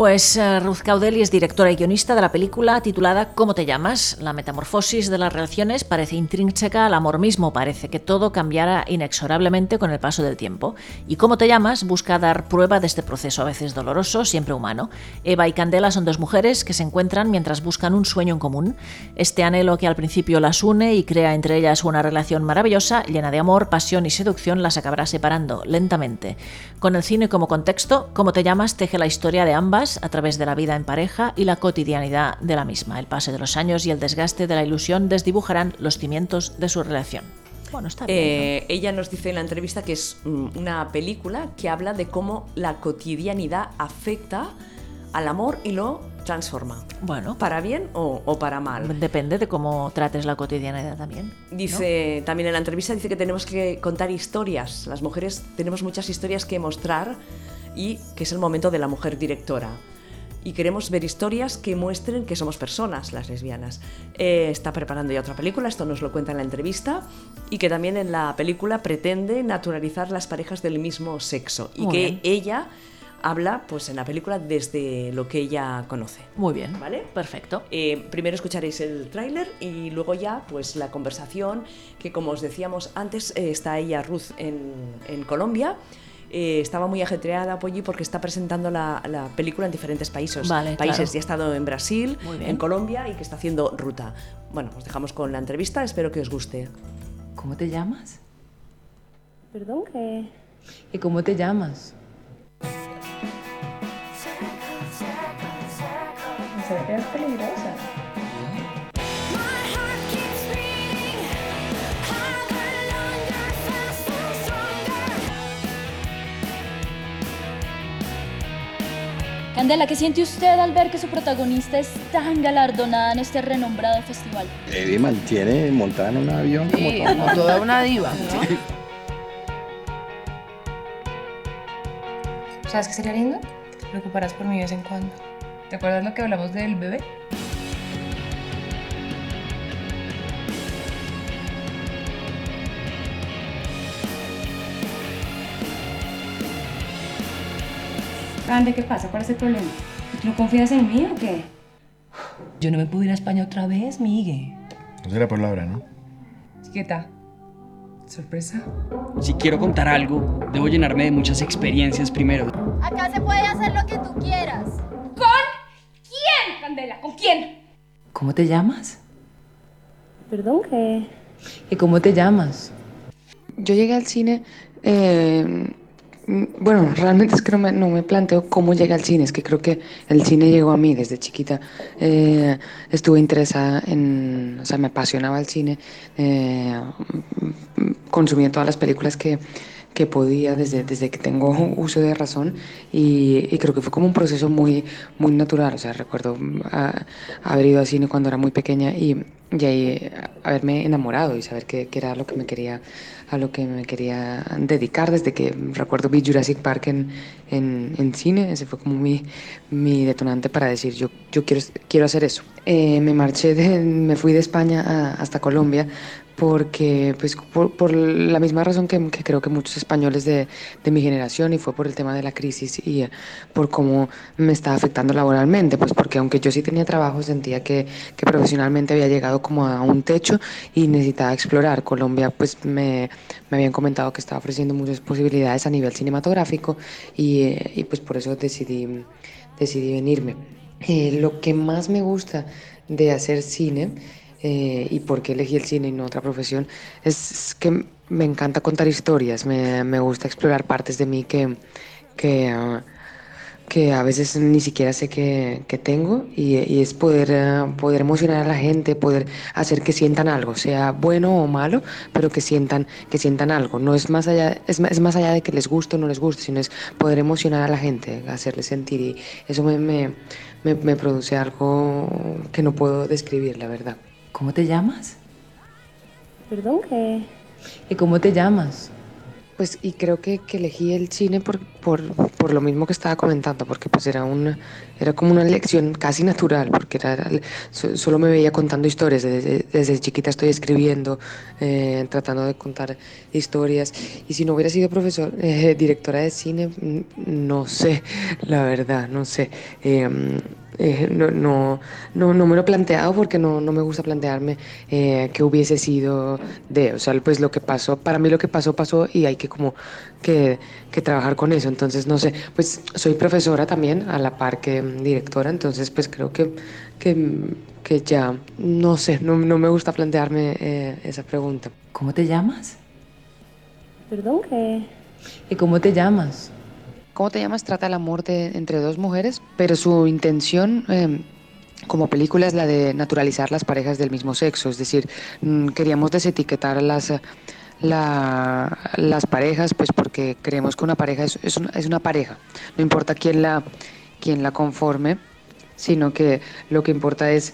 Pues uh, Ruth Caudelli es directora y guionista de la película titulada ¿Cómo te llamas? La metamorfosis de las relaciones parece intrínseca al amor mismo, parece que todo cambiará inexorablemente con el paso del tiempo. Y ¿Cómo te llamas? busca dar prueba de este proceso a veces doloroso, siempre humano. Eva y Candela son dos mujeres que se encuentran mientras buscan un sueño en común. Este anhelo que al principio las une y crea entre ellas una relación maravillosa, llena de amor, pasión y seducción, las acabará separando lentamente. Con el cine como contexto, ¿Cómo te llamas? teje la historia de ambas a través de la vida en pareja y la cotidianidad de la misma. El pase de los años y el desgaste de la ilusión desdibujarán los cimientos de su relación. Bueno, está bien, eh, Ella nos dice en la entrevista que es mm, una película que habla de cómo la cotidianidad afecta al amor y lo transforma. Bueno. ¿Para bien o, para mal? Depende de cómo trates la cotidianidad también. Dice, también en la entrevista dice que tenemos que contar historias. Las mujeres tenemos muchas historias que mostrar y que es el momento de la mujer directora. Y queremos ver historias que muestren que somos personas, las lesbianas. Eh, está preparando ya otra película, esto nos lo cuenta en la entrevista, y que también en la película pretende naturalizar las parejas del mismo sexo. Y que ella habla pues en la película desde lo que ella conoce. Muy bien, ¿vale? Perfecto. Eh, primero escucharéis el tráiler y luego ya pues la conversación que como os decíamos antes eh, está ella Ruth en, en Colombia eh, estaba muy ajetreada Polly porque está presentando la, película en diferentes países. países. Ya ha estado en Brasil, en Colombia y que está haciendo ruta. Bueno, os dejamos con la entrevista, espero que os guste. ¿Cómo te llamas? Perdón, ¿qué? ¿Y cómo te llamas? Se ve peligrosa. Candela, ¿qué siente usted al ver que su protagonista es tan galardonada en este renombrado festival? Eddie mantiene montada en un avión como, toda una diva. ¿Sabes qué sería lindo? Te preocuparás por mí de vez en cuando. ¿Te acuerdas lo que hablamos del bebé? Ande, ¿qué pasa? ¿Cuál es el problema? ¿No confías en mí o qué? Yo no me puedo ir a España otra vez, Migue. No será por la hora, ¿no? Chiquita, ¿sorpresa? Si quiero contar algo, debo llenarme de muchas experiencias primero. Acá se puede hacer lo que tú quieras. ¿Con quién, Candela? ¿Con quién? ¿Cómo te llamas? Perdón, ¿qué? ¿Y cómo te llamas? Yo llegué al cine eh, bueno, realmente es que no me, planteo cómo llega al cine, es que creo que el cine llegó a mí desde chiquita. Eh, estuve interesada en, o sea, me apasionaba el cine, eh, consumía todas las películas que, que podía desde, desde que tengo uso de razón y, y, creo que fue como un proceso muy, muy natural. O sea, recuerdo ah, haber ido al cine cuando era muy pequeña y, y ahí haberme enamorado y saber que, era lo que me quería a lo que me quería dedicar desde que recuerdo vi Jurassic Park en, en, en cine ese fue como mi, mi detonante para decir yo, yo quiero, quiero hacer eso eh, me marché de, me fui de España a, hasta Colombia porque pues por, por la misma razón que, que, creo que muchos españoles de, de, mi generación y fue por el tema de la crisis y uh, por cómo me estaba afectando laboralmente, pues porque aunque yo sí tenía trabajo sentía que, que, profesionalmente había llegado como a un techo y necesitaba explorar. Colombia pues me, me habían comentado que estaba ofreciendo muchas posibilidades a nivel cinematográfico y, uh, y pues por eso decidí, decidí venirme. Eh, lo que más me gusta de hacer cine eh, y por qué elegí el cine y no otra profesión, es que me encanta contar historias, me, me gusta explorar partes de mí que, que, uh, que a veces ni siquiera sé que, que tengo y, y, es poder, uh, poder emocionar a la gente, poder hacer que sientan algo, sea bueno o malo, pero que sientan, que sientan algo. No es más, allá, es, es más allá de que les guste o no les guste, sino es poder emocionar a la gente, hacerles sentir y eso me, me, me, me produce algo que no puedo describir, la verdad. ¿Cómo te llamas? Perdón, ¿qué? ¿Y cómo te llamas? pues y creo que, que elegí el cine por, por, por, lo mismo que estaba comentando, porque pues era, una, era como una elección casi natural, porque era, solo me veía contando historias, desde, desde chiquita estoy escribiendo, eh, tratando de contar historias, y si no hubiera sido profesor, eh, directora de cine, no sé, la verdad, no sé. Eh, eh, no, no, no, no, me lo he planteado porque no, no me gusta plantearme eh, qué hubiese sido de, o sea, pues lo que pasó, para mí lo que pasó, pasó y hay que como que, que trabajar con eso. Entonces, no sé, pues soy profesora también a la par que directora, entonces pues creo que, que, que ya, no sé, no, no me gusta plantearme eh, esa pregunta. ¿Cómo te llamas? Perdón, ¿qué? ¿Y cómo te llamas? ¿Cómo te llamas? Trata el amor entre dos mujeres, pero su intención eh, como película es la de naturalizar las parejas del mismo sexo, es decir, mm, queríamos desetiquetar las, la, las parejas, pues porque creemos que una pareja es, es una pareja, no importa quién la, quién la conforme, sino que lo que importa es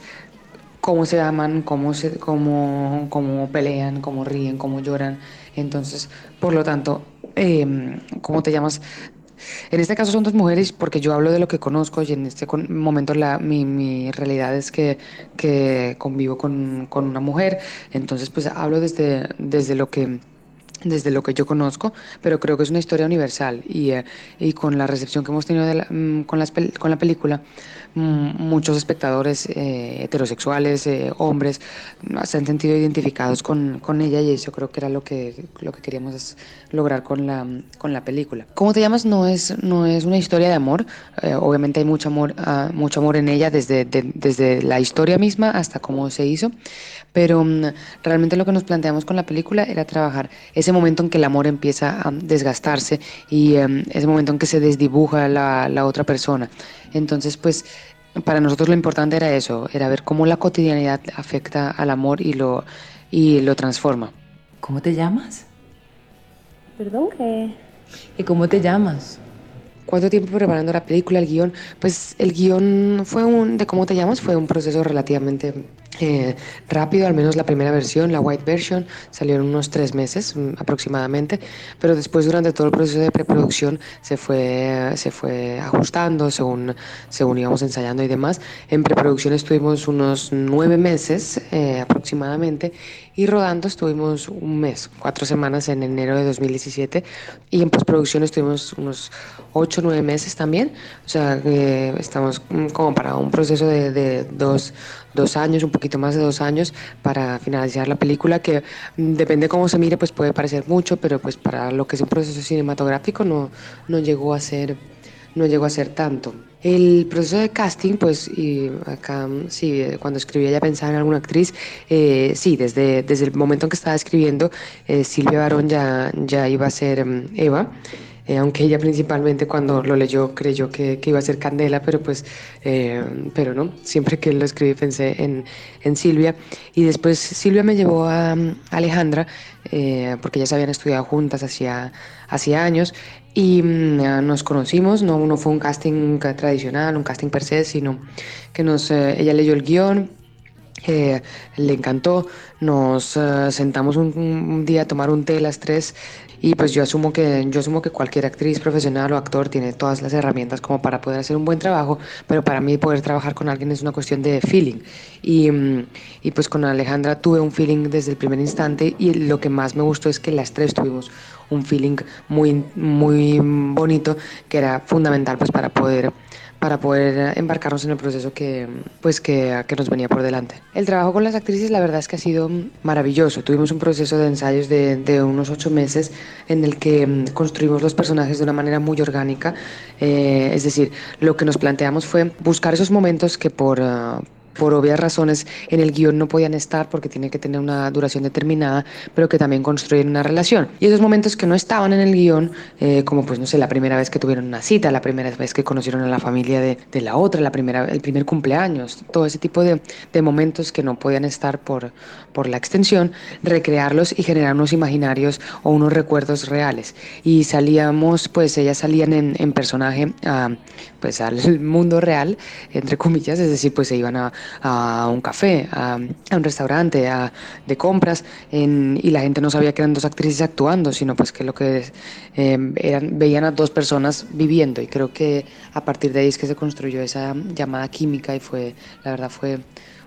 cómo se aman, cómo, se, cómo, cómo pelean, cómo ríen, cómo lloran. Entonces, por lo tanto, eh, ¿cómo te llamas? En este caso son dos mujeres porque yo hablo de lo que conozco y en este momento la, mi, mi realidad es que, convivo con, con, una mujer, entonces pues hablo desde, desde lo que desde lo que yo conozco, pero creo que es una historia universal y, eh, y con la recepción que hemos tenido de la, mm, con, las, con la película, muchos espectadores eh, heterosexuales, eh, hombres, se han sentido identificados con, con, ella y eso creo que era lo que, lo que queríamos lograr con la, con la película. ¿Cómo te llamas? No es, no es una historia de amor, eh, obviamente hay mucho amor, uh, mucho amor en ella desde, de, desde la historia misma hasta cómo se hizo, pero realmente lo que nos planteamos con la película era trabajar ese momento en que el amor empieza a desgastarse y um, ese momento en que se desdibuja la, la otra persona. Entonces, pues para nosotros lo importante era eso, era ver cómo la cotidianidad afecta al amor y lo, y lo transforma. ¿Cómo te llamas? Perdón, ¿qué? ¿Y cómo te llamas? ¿Cuánto tiempo preparando la película, el guion? Pues el guion fue un, de cómo te llamas, fue un proceso relativamente eh, rápido, al menos la primera versión, la white version, salió en unos tres meses mm, aproximadamente, pero después durante todo el proceso de preproducción se fue, se fue ajustando según, según íbamos ensayando y demás. En preproducción estuvimos unos nueve meses eh, aproximadamente y rodando estuvimos un mes, cuatro semanas en enero de 2017 y en postproducción estuvimos unos ocho, nueve meses también, o sea que estamos como para un proceso de, de dos, dos años, un poquito más de dos años para finalizar la película que depende cómo se mire pues puede parecer mucho, pero pues para lo que es un proceso cinematográfico no, no llegó a ser no llegó a ser tanto. El proceso de casting, pues, y acá sí, cuando escribía ya pensaba en alguna actriz, eh, sí, desde, desde el momento en que estaba escribiendo, eh, Silvia Barón ya, ya iba a ser um, Eva. Eh, aunque ella principalmente cuando lo leyó creyó que, que iba a ser Candela, pero pues, eh, pero no, siempre que lo escribí pensé en, en, Silvia. Y después Silvia me llevó a, a Alejandra, eh, porque ya se habían estudiado juntas hacía, hacía años, y mm, nos conocimos, no, no fue un casting tradicional, un casting per se, sino que nos, ella leyó el guion, eh, le encantó. Nos uh, sentamos un, un, día a tomar un té las tres y pues yo asumo que yo asumo que cualquier actriz profesional o actor tiene todas las herramientas como para poder hacer un buen trabajo, pero para mí poder trabajar con alguien es una cuestión de feeling. Y, y pues con Alejandra tuve un feeling desde el primer instante y lo que más me gustó es que las tres tuvimos un feeling muy muy bonito que era fundamental pues para poder para poder embarcarnos en el proceso que, pues que, que, nos venía por delante. El trabajo con las actrices la verdad es que ha sido maravilloso. Tuvimos un proceso de ensayos de, unos ocho meses en el que construimos los personajes de una manera muy orgánica. Eh, es decir, lo que nos planteamos fue buscar esos momentos que por, uh, por obvias razones en el guion no podían estar porque tiene que tener una duración determinada, pero que también construyen una relación. Y esos momentos que no estaban en el guion, eh, como pues no sé, la primera vez que tuvieron una cita, la primera vez que conocieron a la familia de, la otra, la primera, el primer cumpleaños, todo ese tipo de, de momentos que no podían estar por, por la extensión, recrearlos y generar unos imaginarios o unos recuerdos reales. Y salíamos, pues ellas salían en, en personaje a, pues al mundo real, entre comillas, es decir, pues se iban a, a un café, a, a un restaurante, a, de compras, en, y la gente no sabía que eran dos actrices actuando, sino pues que lo que eh, eran, veían a dos personas viviendo y creo que a partir de ahí es que se construyó esa llamada química y fue, la verdad fue,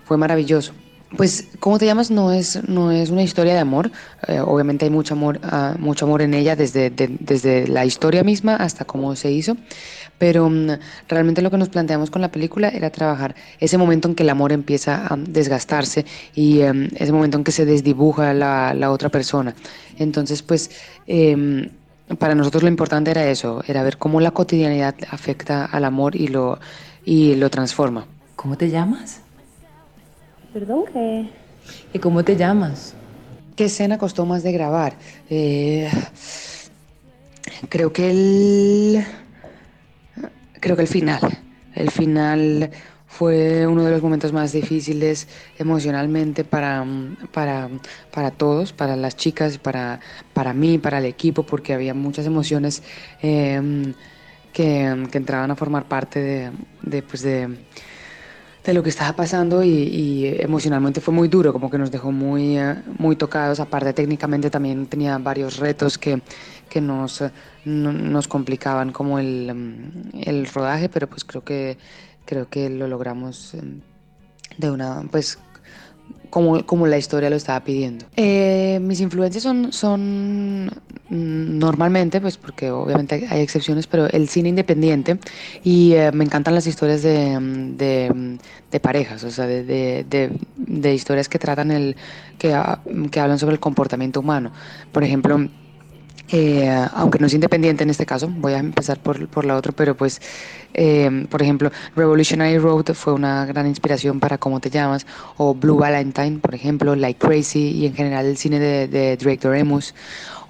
fue maravilloso. Pues, ¿cómo te llamas? No es, no es una historia de amor. Eh, obviamente hay mucho amor, uh, mucho amor en ella desde, de, desde la historia misma hasta cómo se hizo. Pero um, realmente lo que nos planteamos con la película era trabajar ese momento en que el amor empieza a desgastarse y um, ese momento en que se desdibuja la, la otra persona. Entonces, pues, eh, para nosotros lo importante era eso, era ver cómo la cotidianidad afecta al amor y lo, y lo transforma. ¿Cómo te llamas? Perdón, ¿qué? ¿Y cómo te llamas? ¿Qué escena costó más de grabar? Eh, creo que el... Creo que el final. El final fue uno de los momentos más difíciles emocionalmente para, para, para todos, para las chicas, para, para mí, para el equipo, porque había muchas emociones eh, que, que, entraban a formar parte de, de, pues de, de lo que estaba pasando y, emocionalmente fue muy duro, como que nos dejó muy, muy tocados. Aparte, técnicamente también tenía varios retos que, que nos, nos complicaban como el, el rodaje, pero pues creo que creo que lo logramos de una, pues, como, como la historia lo estaba pidiendo. Eh, mis influencias son normalmente, pues porque obviamente hay excepciones, pero el cine independiente y eh, me encantan las historias de, de, de parejas, o sea, de, de, de, historias que tratan el, que, que hablan sobre el comportamiento humano. Por ejemplo, eh, aunque no es independiente en este caso, voy a empezar por, por la otra, pero pues, eh, por ejemplo, Revolutionary Road fue una gran inspiración para Cómo te llamas, o Blue Valentine, por ejemplo, Like Crazy, y en general el cine de, de Drake Doremus,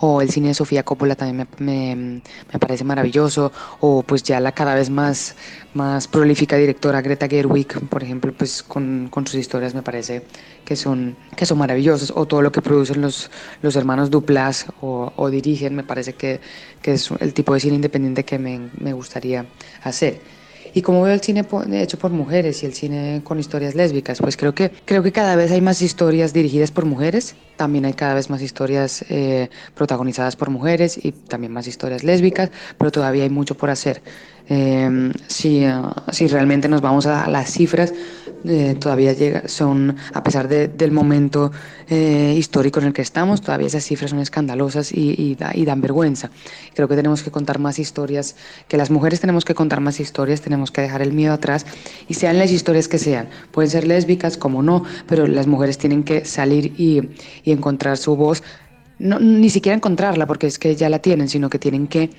o el cine de Sofía Coppola también me, me, me, parece maravilloso, o pues ya la cada vez más, más prolífica directora Greta Gerwig, por ejemplo, pues con, con sus historias me parece que son, que son maravillosos, o todo lo que producen los, los hermanos Duplas o, o dirigen, me parece que, que, es el tipo de cine independiente que me, me gustaría hacer. Y como veo el cine hecho por mujeres y el cine con historias lésbicas, pues creo que, creo que cada vez hay más historias dirigidas por mujeres, también hay cada vez más historias eh, protagonizadas por mujeres y también más historias lésbicas, pero todavía hay mucho por hacer. Eh, si, uh, si realmente nos vamos a las cifras, eh, todavía llega, son, a pesar de, del momento eh, histórico en el que estamos, todavía esas cifras son escandalosas y, y, da, y, dan vergüenza. Creo que tenemos que contar más historias, que las mujeres tenemos que contar más historias, tenemos que dejar el miedo atrás y sean las historias que sean. Pueden ser lésbicas, como no, pero las mujeres tienen que salir y encontrar su voz no, ni siquiera encontrarla porque es que ya la tienen, sino que tienen que,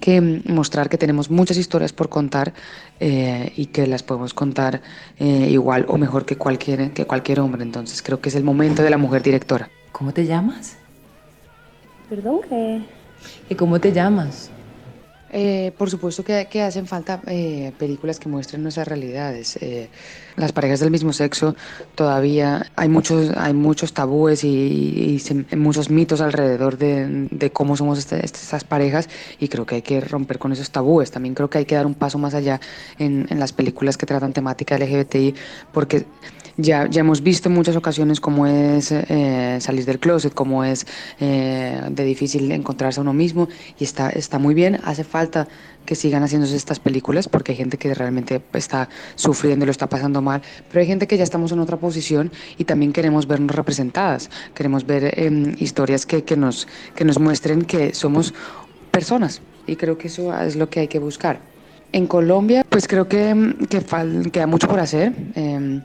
que mostrar que tenemos muchas historias por contar eh, y que las podemos contar eh, igual o mejor que cualquier, que cualquier hombre. Entonces creo que es el momento de la mujer directora. ¿Cómo te llamas? Perdón, ¿qué? ¿Y cómo te llamas? Eh, por supuesto que, hacen falta eh, películas que muestren nuestras realidades. Eh, las parejas del mismo sexo todavía hay muchos, hay muchos tabúes y, muchos mitos alrededor de, de cómo somos este, estas parejas y creo que hay que romper con esos tabúes. También creo que hay que dar un paso más allá en, en las películas que tratan temática LGBTI porque ya, ya hemos visto en muchas ocasiones cómo es eh, salir del closet, cómo es eh, de difícil encontrarse a uno mismo y está, está muy bien, hace falta que sigan haciéndose estas películas porque hay gente que realmente está sufriendo lo está pasando mal, pero hay gente que ya estamos en otra posición y también queremos vernos representadas, queremos ver eh, historias que, que, nos, que nos muestren que somos personas y creo que eso es lo que hay que buscar. En Colombia, pues creo que, que queda mucho por hacer. Eh,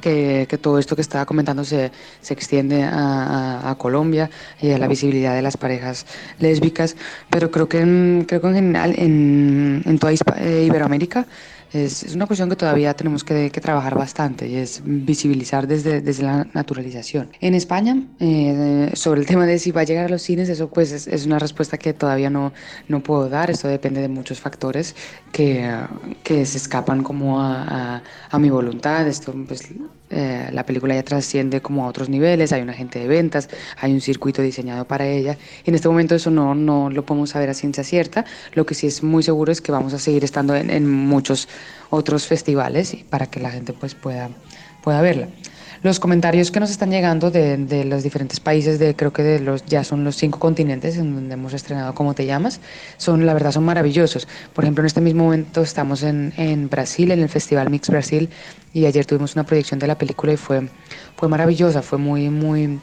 que, que, todo esto que estaba comentando se, se extiende a, a, a, Colombia y a la visibilidad de las parejas lésbicas, pero creo que en, creo que en general en, en toda eh, Iberoamérica es, es, una cuestión que todavía tenemos que, que, trabajar bastante y es visibilizar desde, desde la naturalización. En España, eh, sobre el tema de si va a llegar a los cines, eso pues es, es una respuesta que todavía no, no, puedo dar, esto depende de muchos factores que, que se escapan como a, a, a mi voluntad, esto pues eh, la película ya trasciende como a otros niveles, hay un agente de ventas, hay un circuito diseñado para ella. En este momento eso no, no lo podemos saber a ciencia cierta. Lo que sí es muy seguro es que vamos a seguir estando en, en muchos otros festivales para que la gente pues pueda pueda verla. Los comentarios que nos están llegando de, de los diferentes países, de creo que de los ya son los cinco continentes en donde hemos estrenado ¿Cómo te llamas? Son, la verdad, son maravillosos. Por ejemplo, en este mismo momento estamos en, en Brasil, en el Festival Mix Brasil, y ayer tuvimos una proyección de la película y fue, fue maravillosa, fue muy, muy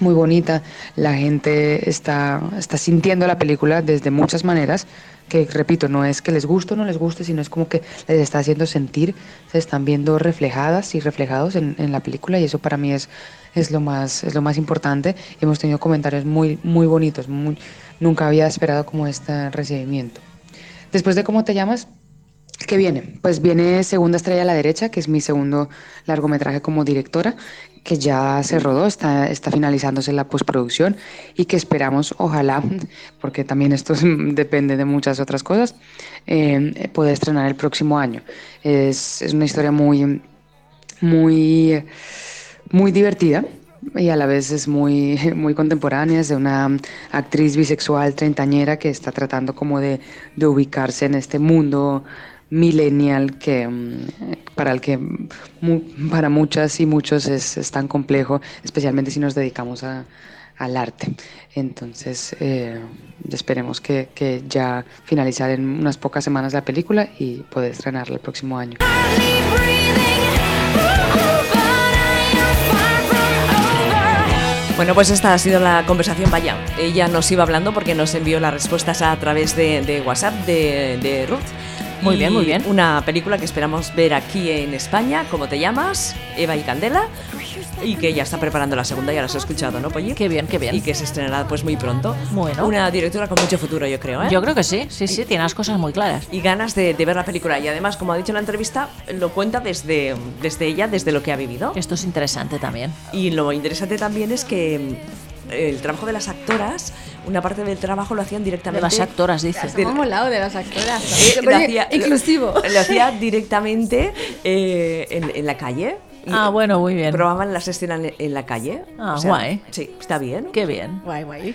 muy bonita. La gente está, está sintiendo la película desde muchas maneras, que repito, no es que les guste o no les guste, sino es como que les está haciendo sentir, se están viendo reflejadas y reflejados en, en la película y eso para mí es, es, lo, más, es lo más importante. Hemos tenido comentarios muy, muy bonitos, nunca había esperado como este recibimiento. Después de cómo te llamas, ¿Qué viene? Pues viene Segunda Estrella a la Derecha, que es mi segundo largometraje como directora, que ya se rodó, está, está finalizándose la postproducción y que esperamos, ojalá, porque también esto depende de muchas otras cosas, eh, poder estrenar el próximo año. Es, es una historia muy, muy, muy divertida, y a la vez es muy, muy contemporánea, es de una actriz bisexual treintañera que está tratando como de, de ubicarse en este mundo millennial que para el que para muchas y muchos es, es tan complejo, especialmente si nos dedicamos a, al arte. Entonces, eh, esperemos que, que, ya finalizar en unas pocas semanas la película y poder estrenarla el próximo año. Bueno, pues esta ha sido la conversación, vaya. Ella nos iba hablando porque nos envió las respuestas a través de, de WhatsApp de, de Ruth. Muy bien, muy bien. Una película que esperamos ver aquí en España, ¿Cómo te llamas? Eva y Candela. Y que ya está preparando la segunda, ya la has escuchado, ¿no, Polly? Qué bien, qué bien. Y que se estrenará pues muy pronto. Bueno. Una directora con mucho futuro, yo creo, ¿eh? Yo creo que sí, sí, sí, tiene las cosas muy claras. Y ganas de, de ver la película. Y además, como ha dicho en la entrevista, lo cuenta desde, desde ella, desde lo que ha vivido. Esto es interesante también. Y lo interesante también es que el trabajo de las actoras, una parte del trabajo lo hacían directamente. De las actoras, dice. Estamos molado de las actoras. Eh, lo hacía, inclusivo. Lo, lo hacía directamente eh, en, en, la calle. Ah, bueno, muy bien. Probaban las escenas en, en la calle. Ah, o sea, guay. Sí, está bien. Qué bien. Guay, guay.